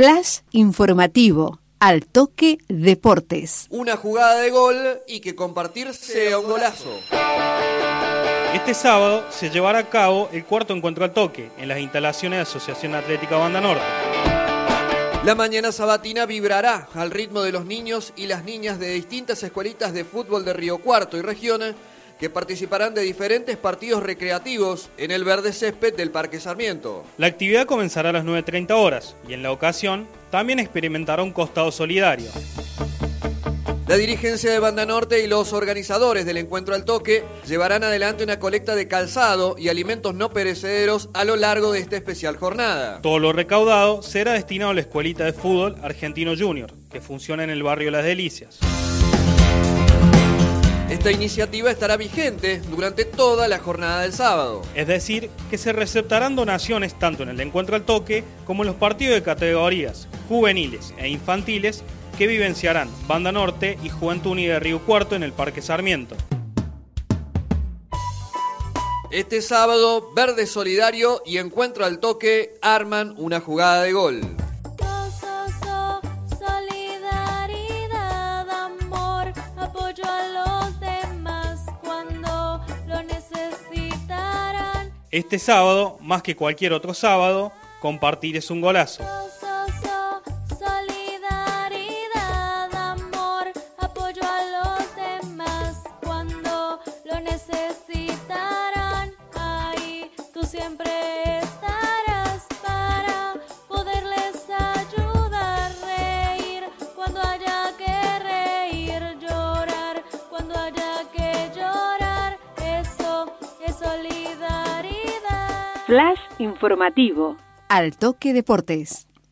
Flash informativo. Al toque deportes. Una jugada de gol y que compartir sea un golazo. Este sábado se llevará a cabo el cuarto encuentro al toque en las instalaciones de Asociación Atlética Banda Norte. La mañana sabatina vibrará al ritmo de los niños y las niñas de distintas escuelitas de fútbol de Río Cuarto y regiones que participarán de diferentes partidos recreativos en el verde césped del Parque Sarmiento. La actividad comenzará a las 9.30 horas y en la ocasión también experimentará un costado solidario. La dirigencia de Banda Norte y los organizadores del encuentro al toque llevarán adelante una colecta de calzado y alimentos no perecederos a lo largo de esta especial jornada. Todo lo recaudado será destinado a la escuelita de fútbol Argentino Junior, que funciona en el barrio Las Delicias. Esta iniciativa estará vigente durante toda la jornada del sábado. Es decir, que se receptarán donaciones tanto en el encuentro al toque como en los partidos de categorías juveniles e infantiles que vivenciarán Banda Norte y Juventud Unida de Río Cuarto en el Parque Sarmiento. Este sábado, Verde Solidario y Encuentro al Toque arman una jugada de gol. Este sábado, más que cualquier otro sábado, compartir es un golazo. Flash informativo. Al toque deportes.